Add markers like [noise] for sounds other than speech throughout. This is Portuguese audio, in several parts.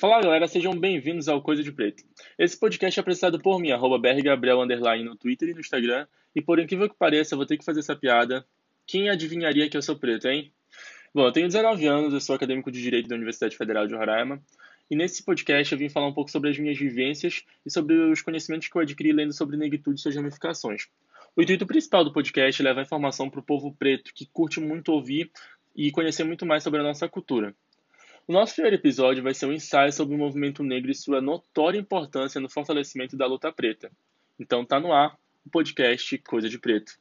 Fala galera, sejam bem-vindos ao Coisa de Preto. Esse podcast é apresentado por mim, arroba brgabriel, no Twitter e no Instagram. E por incrível que pareça, vou ter que fazer essa piada. Quem adivinharia que eu sou preto, hein? Bom, eu tenho 19 anos, eu sou acadêmico de Direito da Universidade Federal de Roraima. E nesse podcast eu vim falar um pouco sobre as minhas vivências e sobre os conhecimentos que eu adquiri lendo sobre negritude e suas ramificações. O intuito principal do podcast é levar informação para o povo preto que curte muito ouvir e conhecer muito mais sobre a nossa cultura. O nosso primeiro episódio vai ser um ensaio sobre o movimento negro e sua notória importância no fortalecimento da luta preta. Então tá no ar o podcast Coisa de Preto.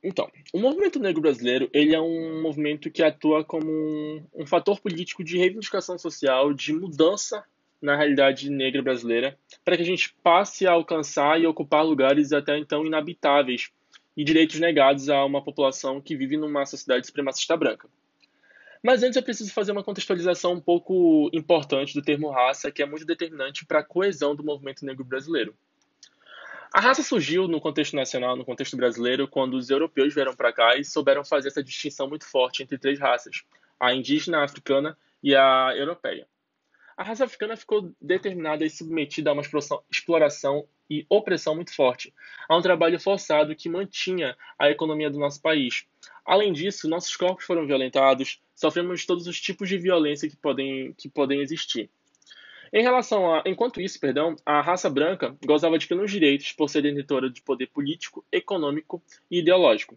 Então, o movimento negro brasileiro ele é um movimento que atua como um, um fator político de reivindicação social, de mudança na realidade negra brasileira, para que a gente passe a alcançar e ocupar lugares até então inabitáveis e direitos negados a uma população que vive numa sociedade supremacista branca. Mas antes eu preciso fazer uma contextualização um pouco importante do termo raça, que é muito determinante para a coesão do movimento negro brasileiro. A raça surgiu no contexto nacional, no contexto brasileiro, quando os europeus vieram para cá e souberam fazer essa distinção muito forte entre três raças: a indígena, a africana e a europeia. A raça africana ficou determinada e submetida a uma exploração e opressão muito forte, a um trabalho forçado que mantinha a economia do nosso país. Além disso, nossos corpos foram violentados, sofremos todos os tipos de violência que podem, que podem existir. Em relação a, enquanto isso, perdão, a raça branca gozava de plenos direitos por ser detentora de poder político, econômico e ideológico.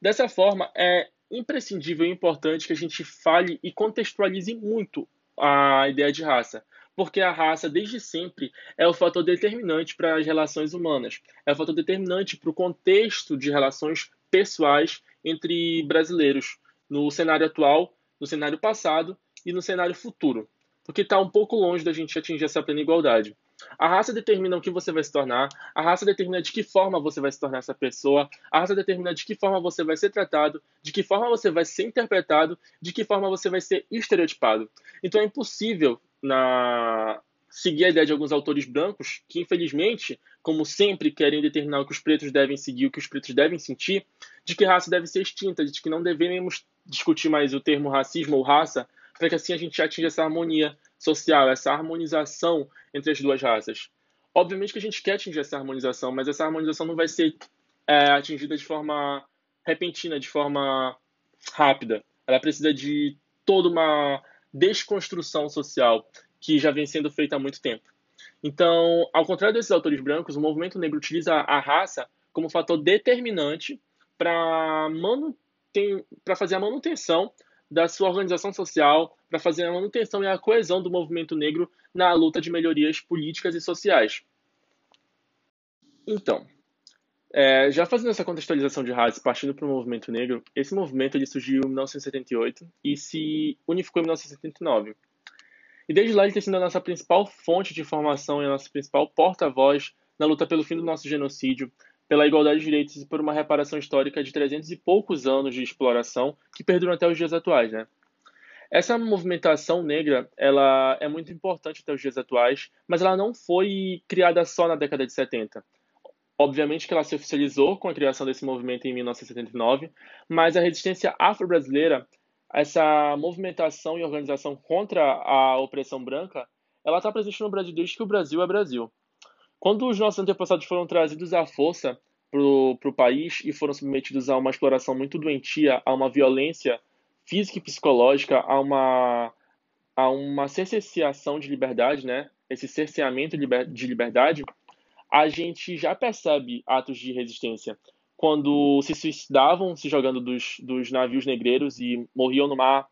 Dessa forma, é imprescindível e importante que a gente fale e contextualize muito a ideia de raça, porque a raça, desde sempre, é o fator determinante para as relações humanas, é o fator determinante para o contexto de relações pessoais entre brasileiros, no cenário atual, no cenário passado e no cenário futuro, porque está um pouco longe da gente atingir essa plena igualdade. A raça determina o que você vai se tornar, a raça determina de que forma você vai se tornar essa pessoa, a raça determina de que forma você vai ser tratado, de que forma você vai ser interpretado, de que forma você vai ser estereotipado. Então é impossível na seguir a ideia de alguns autores brancos que, infelizmente, como sempre querem determinar o que os pretos devem seguir, o que os pretos devem sentir, de que raça deve ser extinta, de que não devemos discutir mais o termo racismo ou raça, para que assim a gente atinja essa harmonia social, essa harmonização entre as duas raças. Obviamente que a gente quer atingir essa harmonização, mas essa harmonização não vai ser é, atingida de forma repentina, de forma rápida. Ela precisa de toda uma desconstrução social que já vem sendo feita há muito tempo. Então, ao contrário desses autores brancos, o movimento negro utiliza a raça como fator determinante para fazer a manutenção da sua organização social, para fazer a manutenção e a coesão do movimento negro na luta de melhorias políticas e sociais. Então, é, já fazendo essa contextualização de raça, partindo para o movimento negro, esse movimento ele surgiu em 1978 e se unificou em 1979. E desde lá ele tem sido a nossa principal fonte de informação e a nossa principal porta-voz na luta pelo fim do nosso genocídio, pela igualdade de direitos e por uma reparação histórica de 300 e poucos anos de exploração que perduram até os dias atuais, né? Essa movimentação negra, ela é muito importante até os dias atuais, mas ela não foi criada só na década de 70. Obviamente que ela se oficializou com a criação desse movimento em 1979, mas a resistência afro-brasileira, essa movimentação e organização contra a opressão branca, ela está presente no Brasil desde que o Brasil é Brasil. Quando os nossos antepassados foram trazidos à força para o país e foram submetidos a uma exploração muito doentia, a uma violência física e psicológica, a uma, a uma cerceação de liberdade, né? esse cerceamento de liberdade, a gente já percebe atos de resistência. Quando se suicidavam se jogando dos, dos navios negreiros e morriam no mar,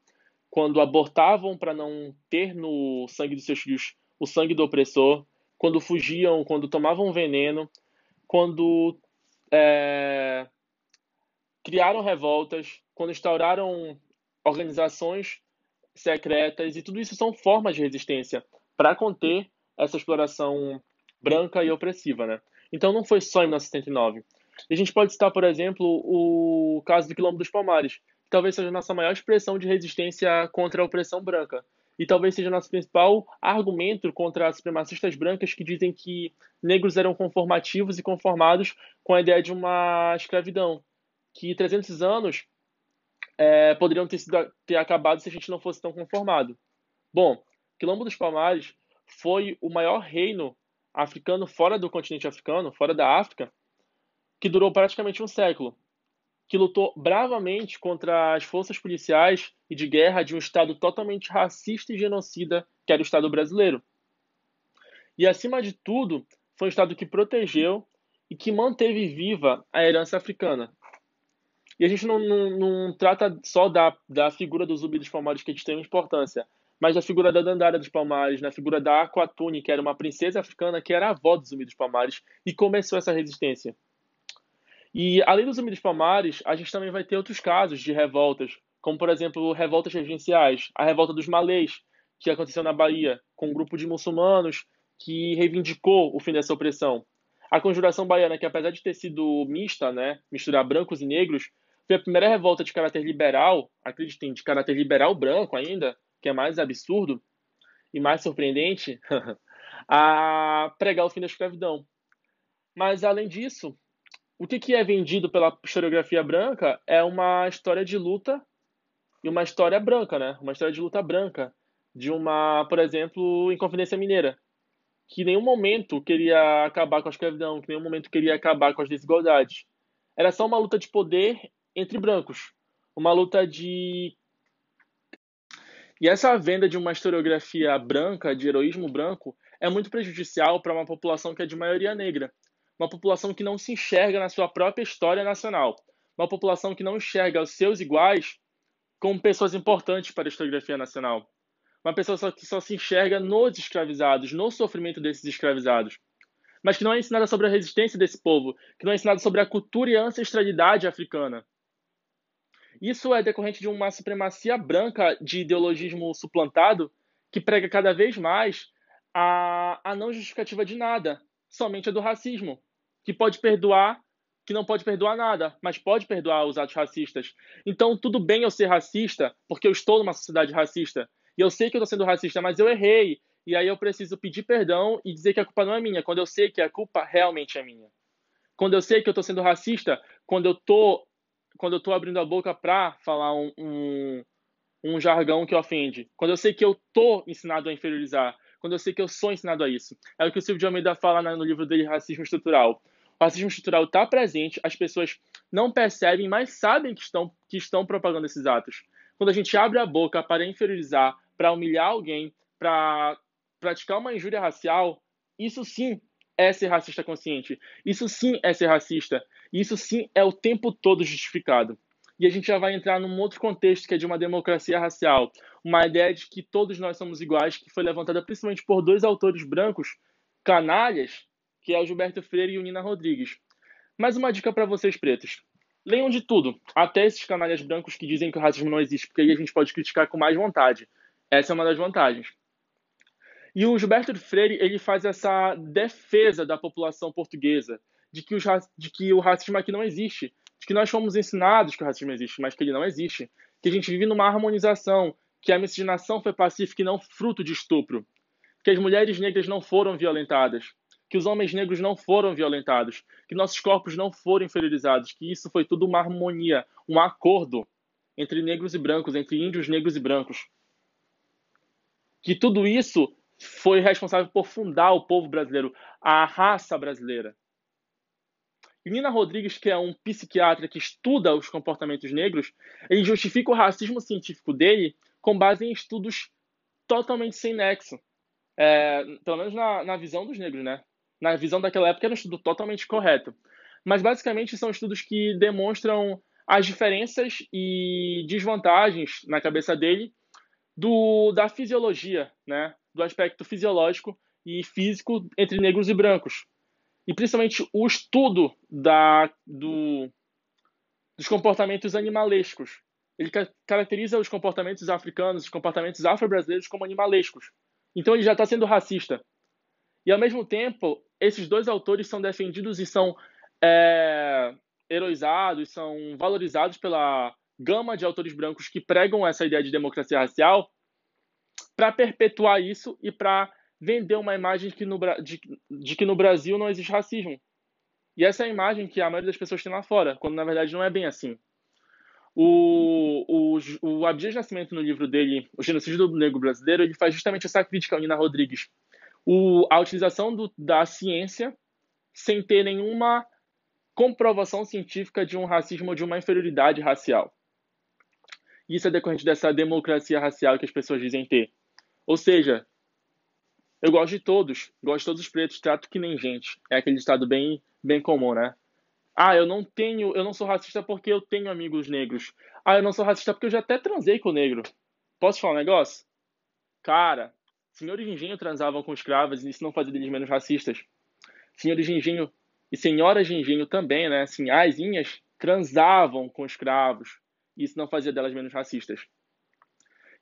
quando abortavam para não ter no sangue dos seus filhos o sangue do opressor, quando fugiam, quando tomavam veneno, quando é, criaram revoltas, quando instauraram organizações secretas, e tudo isso são formas de resistência para conter essa exploração branca e opressiva, né? Então não foi só em 1979. E a gente pode citar, por exemplo, o caso do Quilombo dos Palmares, que talvez seja a nossa maior expressão de resistência contra a opressão branca. E talvez seja nosso principal argumento contra as supremacistas brancas que dizem que negros eram conformativos e conformados com a ideia de uma escravidão. que 300 anos é, poderiam ter, sido, ter acabado se a gente não fosse tão conformado. Bom, Quilombo dos Palmares foi o maior reino africano fora do continente africano, fora da África, que durou praticamente um século, que lutou bravamente contra as forças policiais e de guerra de um Estado totalmente racista e genocida, que era o Estado brasileiro. E, acima de tudo, foi um Estado que protegeu e que manteve viva a herança africana. E a gente não, não, não trata só da, da figura do Zumbi dos Palmares, que é de extrema importância, mas da figura da Dandara dos Palmares, na figura da Aquatune, que era uma princesa africana que era avó do Zumbi dos Palmares e começou essa resistência. E além dos Palmares, a gente também vai ter outros casos de revoltas, como por exemplo revoltas regenciais, a revolta dos Malês, que aconteceu na Bahia, com um grupo de muçulmanos que reivindicou o fim dessa opressão. A Conjuração Baiana, que apesar de ter sido mista, né, misturar brancos e negros, foi a primeira revolta de caráter liberal, acreditem, de caráter liberal branco ainda, que é mais absurdo e mais surpreendente, [laughs] a pregar o fim da escravidão. Mas, além disso, o que é vendido pela historiografia branca é uma história de luta e uma história branca, né? Uma história de luta branca. De uma, por exemplo, Inconfidência Mineira, que em nenhum momento queria acabar com a escravidão, que em nenhum momento queria acabar com as desigualdades. Era só uma luta de poder entre brancos. Uma luta de. E essa venda de uma historiografia branca, de heroísmo branco, é muito prejudicial para uma população que é de maioria negra. Uma população que não se enxerga na sua própria história nacional. Uma população que não enxerga os seus iguais como pessoas importantes para a historiografia nacional. Uma pessoa que só se enxerga nos escravizados, no sofrimento desses escravizados mas que não é ensinada sobre a resistência desse povo, que não é ensinada sobre a cultura e a ancestralidade africana. Isso é decorrente de uma supremacia branca de ideologismo suplantado que prega cada vez mais a, a não justificativa de nada, somente a do racismo, que pode perdoar, que não pode perdoar nada, mas pode perdoar os atos racistas. Então, tudo bem eu ser racista, porque eu estou numa sociedade racista, e eu sei que eu estou sendo racista, mas eu errei, e aí eu preciso pedir perdão e dizer que a culpa não é minha, quando eu sei que a culpa realmente é minha. Quando eu sei que eu estou sendo racista, quando eu estou quando eu estou abrindo a boca para falar um, um, um, jargão que ofende. Quando eu sei que eu estou ensinado a inferiorizar. Quando eu sei que eu sou ensinado a isso. É o que o Silvio de Almeida fala no livro dele, Racismo Estrutural. O racismo estrutural está presente, as pessoas não percebem, mas sabem que estão, que estão propagando esses atos. Quando a gente abre a boca para inferiorizar, para humilhar alguém, para praticar uma injúria racial, isso sim é ser racista consciente. Isso sim é ser racista. Isso sim é o tempo todo justificado. E a gente já vai entrar num outro contexto que é de uma democracia racial, uma ideia de que todos nós somos iguais, que foi levantada principalmente por dois autores brancos canalhas, que é o Gilberto Freire e o Nina Rodrigues. Mais uma dica para vocês pretos. Leiam de tudo, até esses canalhas brancos que dizem que o racismo não existe, porque aí a gente pode criticar com mais vontade. Essa é uma das vantagens. E o Gilberto Freire ele faz essa defesa da população portuguesa, de que, de que o racismo aqui não existe, de que nós fomos ensinados que o racismo existe, mas que ele não existe, que a gente vive numa harmonização, que a miscigenação foi pacífica e não fruto de estupro, que as mulheres negras não foram violentadas, que os homens negros não foram violentados, que nossos corpos não foram inferiorizados, que isso foi tudo uma harmonia, um acordo entre negros e brancos, entre índios negros e brancos. Que tudo isso foi responsável por fundar o povo brasileiro, a raça brasileira. Nina Rodrigues, que é um psiquiatra que estuda os comportamentos negros, ele justifica o racismo científico dele com base em estudos totalmente sem nexo. É, pelo menos na, na visão dos negros, né? Na visão daquela época era um estudo totalmente correto. Mas basicamente são estudos que demonstram as diferenças e desvantagens na cabeça dele do, da fisiologia, né? do aspecto fisiológico e físico entre negros e brancos. E principalmente o estudo da, do, dos comportamentos animalescos. Ele ca caracteriza os comportamentos africanos, os comportamentos afro-brasileiros como animalescos. Então ele já está sendo racista. E ao mesmo tempo, esses dois autores são defendidos e são é, heroizados, são valorizados pela gama de autores brancos que pregam essa ideia de democracia racial para perpetuar isso e para vender uma imagem que, no, de, de que no Brasil não existe racismo. E essa é a imagem que a maioria das pessoas tem lá fora, quando na verdade não é bem assim. O, o, o Abdias Nascimento, no livro dele, O Genocídio do Negro Brasileiro, ele faz justamente essa crítica ao Nina Rodrigues. O, a utilização do, da ciência sem ter nenhuma comprovação científica de um racismo ou de uma inferioridade racial. Isso é decorrente dessa democracia racial que as pessoas dizem ter. Ou seja, eu gosto de todos, gosto de todos os pretos, trato que nem gente. É aquele estado bem, bem comum, né? Ah, eu não tenho, eu não sou racista porque eu tenho amigos negros. Ah, eu não sou racista porque eu já até transei com o negro. Posso falar um negócio? Cara, senhores de engenho transavam com escravas e isso não fazia deles menos racistas. Senhores de engenho e senhoras de engenho também, né? Assim, asinhas transavam com escravos e isso não fazia delas menos racistas.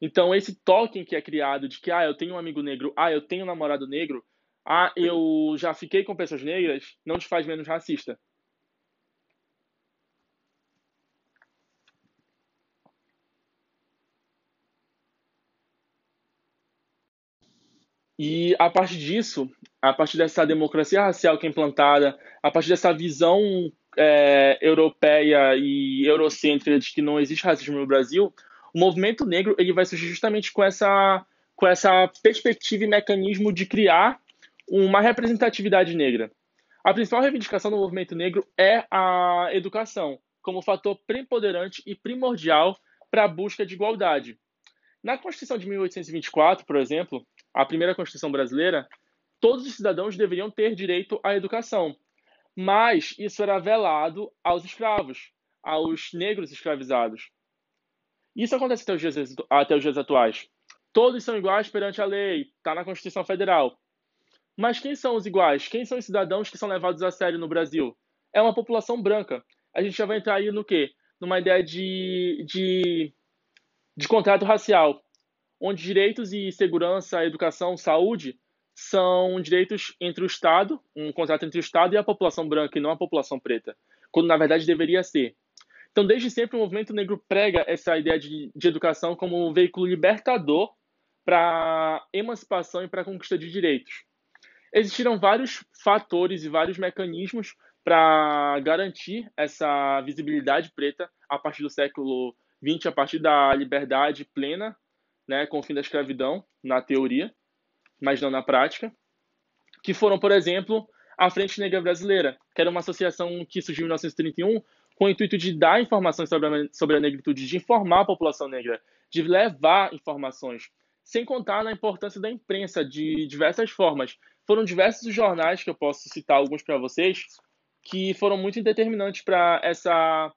Então, esse token que é criado de que, ah, eu tenho um amigo negro, ah, eu tenho um namorado negro, ah, eu já fiquei com pessoas negras, não te faz menos racista. E a partir disso, a partir dessa democracia racial que é implantada, a partir dessa visão é, europeia e eurocêntrica de que não existe racismo no Brasil, o movimento negro ele vai surgir justamente com essa, com essa perspectiva e mecanismo de criar uma representatividade negra. A principal reivindicação do movimento negro é a educação, como fator preponderante e primordial para a busca de igualdade. Na Constituição de 1824, por exemplo, a primeira Constituição brasileira, todos os cidadãos deveriam ter direito à educação. Mas isso era velado aos escravos, aos negros escravizados. Isso acontece até os dias, até os dias atuais. Todos são iguais perante a lei, está na Constituição Federal. Mas quem são os iguais? Quem são os cidadãos que são levados a sério no Brasil? É uma população branca. A gente já vai entrar aí no quê? Numa ideia de, de, de contrato racial onde direitos e segurança, educação, saúde são direitos entre o Estado, um contrato entre o Estado e a população branca, e não a população preta, quando na verdade deveria ser. Então, desde sempre, o movimento negro prega essa ideia de, de educação como um veículo libertador para emancipação e para conquista de direitos. Existiram vários fatores e vários mecanismos para garantir essa visibilidade preta a partir do século XX, a partir da liberdade plena né, com o fim da escravidão, na teoria, mas não na prática, que foram, por exemplo, a Frente Negra Brasileira, que era uma associação que surgiu em 1931 com o intuito de dar informações sobre a, sobre a negritude, de informar a população negra, de levar informações, sem contar na importância da imprensa de diversas formas. Foram diversos jornais, que eu posso citar alguns para vocês, que foram muito determinantes para essa,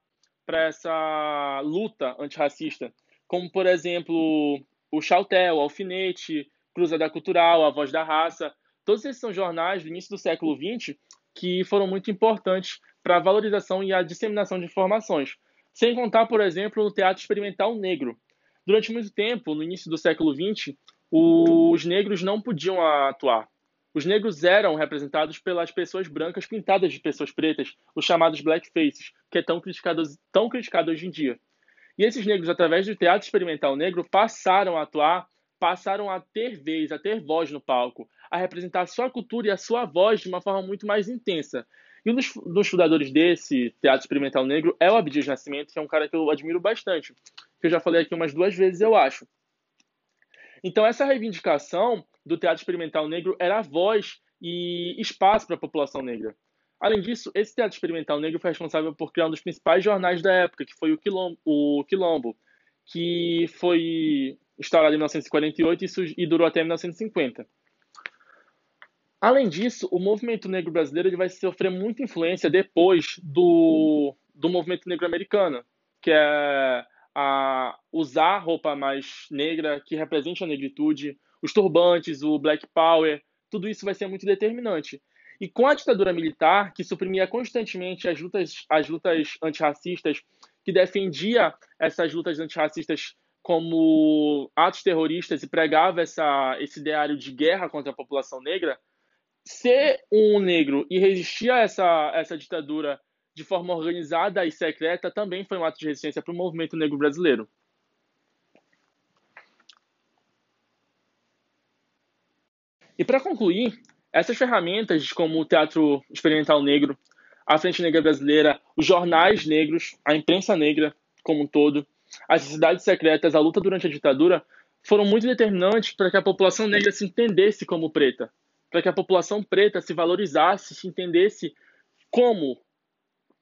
essa luta antirracista, como, por exemplo, o Chautel, o Alfinete, Cruzada Cultural, A Voz da Raça. Todos esses são jornais do início do século XX que foram muito importantes para a valorização e a disseminação de informações. Sem contar, por exemplo, no teatro experimental negro. Durante muito tempo, no início do século XX, os negros não podiam atuar. Os negros eram representados pelas pessoas brancas pintadas de pessoas pretas, os chamados blackfaces, que é tão criticado, tão criticado hoje em dia. E esses negros, através do teatro experimental negro, passaram a atuar, passaram a ter vez, a ter voz no palco, a representar a sua cultura e a sua voz de uma forma muito mais intensa. E um dos, dos fundadores desse teatro experimental negro é o Abdias Nascimento, que é um cara que eu admiro bastante, que eu já falei aqui umas duas vezes, eu acho. Então, essa reivindicação do teatro experimental negro era voz e espaço para a população negra. Além disso, esse teatro experimental negro foi responsável por criar um dos principais jornais da época, que foi o Quilombo, o Quilombo que foi instaurado em 1948 e durou até 1950. Além disso, o movimento negro brasileiro ele vai sofrer muita influência depois do, do movimento negro americano, que é a usar roupa mais negra, que represente a negritude, os turbantes, o black power, tudo isso vai ser muito determinante. E com a ditadura militar, que suprimia constantemente as lutas, as lutas antirracistas, que defendia essas lutas antirracistas como atos terroristas e pregava essa, esse ideário de guerra contra a população negra, ser um negro e resistir a essa, essa ditadura de forma organizada e secreta também foi um ato de resistência para o movimento negro brasileiro. E para concluir, essas ferramentas, como o teatro experimental negro, a Frente Negra Brasileira, os jornais negros, a imprensa negra como um todo, as sociedades secretas, a luta durante a ditadura, foram muito determinantes para que a população negra se entendesse como preta, para que a população preta se valorizasse, se entendesse como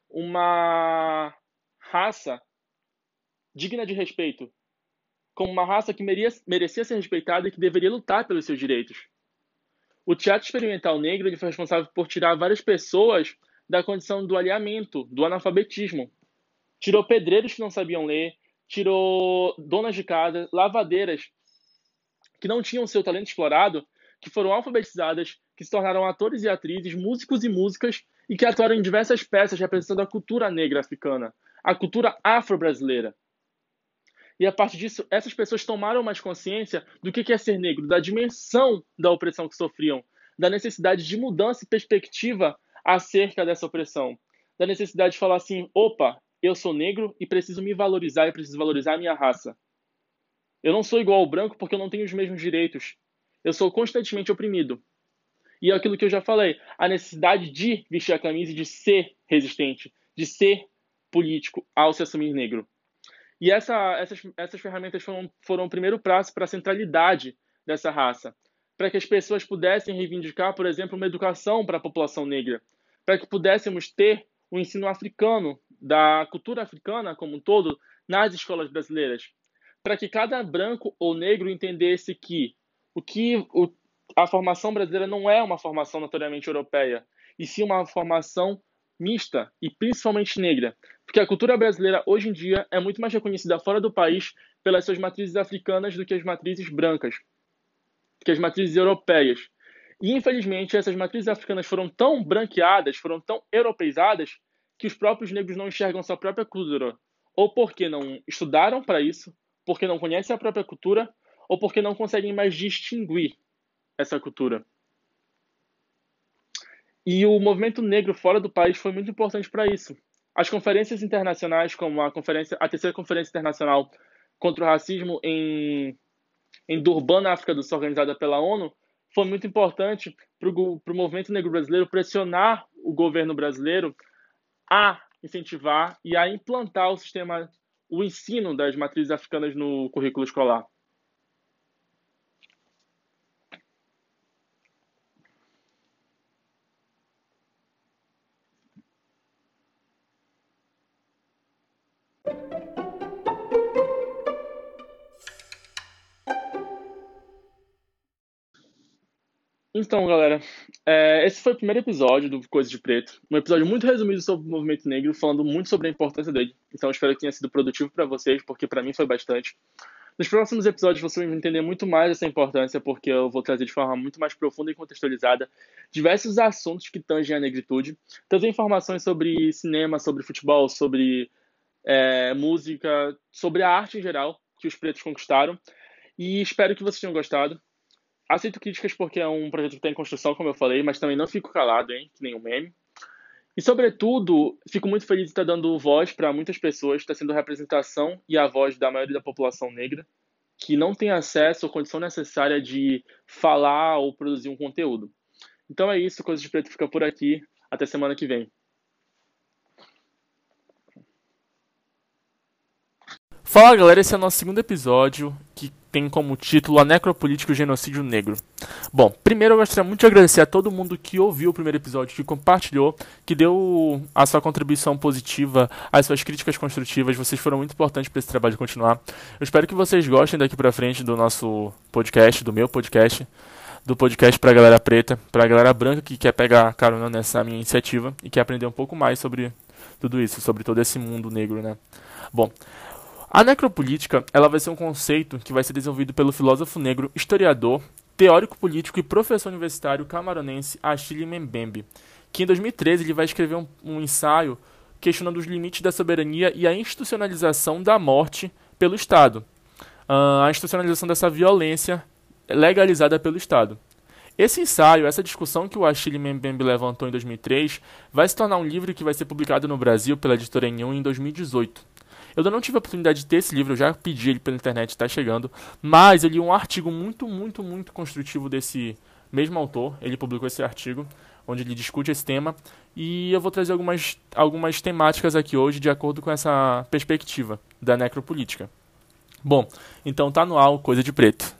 uma raça digna de respeito, como uma raça que merecia ser respeitada e que deveria lutar pelos seus direitos. O teatro experimental negro ele foi responsável por tirar várias pessoas da condição do alinhamento, do analfabetismo. Tirou pedreiros que não sabiam ler, tirou donas de casa, lavadeiras que não tinham seu talento explorado, que foram alfabetizadas, que se tornaram atores e atrizes, músicos e músicas e que atuaram em diversas peças representando a cultura negra africana, a cultura afro-brasileira. E a partir disso, essas pessoas tomaram mais consciência do que é ser negro, da dimensão da opressão que sofriam, da necessidade de mudança e perspectiva acerca dessa opressão, da necessidade de falar assim: opa, eu sou negro e preciso me valorizar e preciso valorizar a minha raça. Eu não sou igual ao branco porque eu não tenho os mesmos direitos. Eu sou constantemente oprimido. E é aquilo que eu já falei, a necessidade de vestir a camisa e de ser resistente, de ser político ao se assumir negro. E essa, essas, essas ferramentas foram, foram o primeiro passo para a centralidade dessa raça, para que as pessoas pudessem reivindicar, por exemplo, uma educação para a população negra, para que pudéssemos ter o um ensino africano, da cultura africana como um todo, nas escolas brasileiras, para que cada branco ou negro entendesse que o que o, a formação brasileira não é uma formação notoriamente europeia, e sim uma formação mista e principalmente negra, porque a cultura brasileira hoje em dia é muito mais reconhecida fora do país pelas suas matrizes africanas do que as matrizes brancas, que as matrizes europeias. E infelizmente essas matrizes africanas foram tão branqueadas, foram tão europeizadas, que os próprios negros não enxergam sua própria cultura, ou porque não estudaram para isso, porque não conhecem a própria cultura, ou porque não conseguem mais distinguir essa cultura. E o movimento negro fora do país foi muito importante para isso. As conferências internacionais, como a conferência, a terceira conferência internacional contra o racismo em, em Durban, na África do Sul, organizada pela ONU, foi muito importante para o movimento negro brasileiro pressionar o governo brasileiro a incentivar e a implantar o sistema, o ensino das matrizes africanas no currículo escolar. Então, galera, é, esse foi o primeiro episódio do Coisa de Preto. Um episódio muito resumido sobre o movimento negro, falando muito sobre a importância dele. Então, espero que tenha sido produtivo para vocês, porque para mim foi bastante. Nos próximos episódios você vai entender muito mais essa importância, porque eu vou trazer de forma muito mais profunda e contextualizada diversos assuntos que tangem a negritude, trazer informações sobre cinema, sobre futebol, sobre é, música, sobre a arte em geral que os pretos conquistaram. E espero que vocês tenham gostado. Aceito críticas porque é um projeto que está em construção, como eu falei, mas também não fico calado, hein? Que nem um meme. E, sobretudo, fico muito feliz de estar dando voz para muitas pessoas, está sendo representação e a voz da maioria da população negra, que não tem acesso ou condição necessária de falar ou produzir um conteúdo. Então é isso, Coisa de Preto fica por aqui. Até semana que vem. Fala galera, esse é o nosso segundo episódio que tem como título A Necropolítica e o Genocídio Negro. Bom, primeiro eu gostaria muito de agradecer a todo mundo que ouviu o primeiro episódio, que compartilhou, que deu a sua contribuição positiva, as suas críticas construtivas. Vocês foram muito importantes para esse trabalho continuar. Eu espero que vocês gostem daqui para frente do nosso podcast, do meu podcast, do podcast para a galera preta, para a galera branca que quer pegar carona nessa minha iniciativa e quer aprender um pouco mais sobre tudo isso, sobre todo esse mundo negro, né? Bom, a necropolítica ela vai ser um conceito que vai ser desenvolvido pelo filósofo negro, historiador, teórico político e professor universitário camaronense Achille Mbembe, que em 2013 ele vai escrever um, um ensaio questionando os limites da soberania e a institucionalização da morte pelo Estado, uh, a institucionalização dessa violência legalizada pelo Estado. Esse ensaio, essa discussão que o Achille Mbembe levantou em 2003, vai se tornar um livro que vai ser publicado no Brasil pela editora Enhun em 2018. Eu ainda não tive a oportunidade de ter esse livro, eu já pedi ele pela internet, está chegando. Mas eu li um artigo muito, muito, muito construtivo desse mesmo autor. Ele publicou esse artigo, onde ele discute esse tema. E eu vou trazer algumas, algumas temáticas aqui hoje de acordo com essa perspectiva da necropolítica. Bom, então tá no ar Coisa de Preto.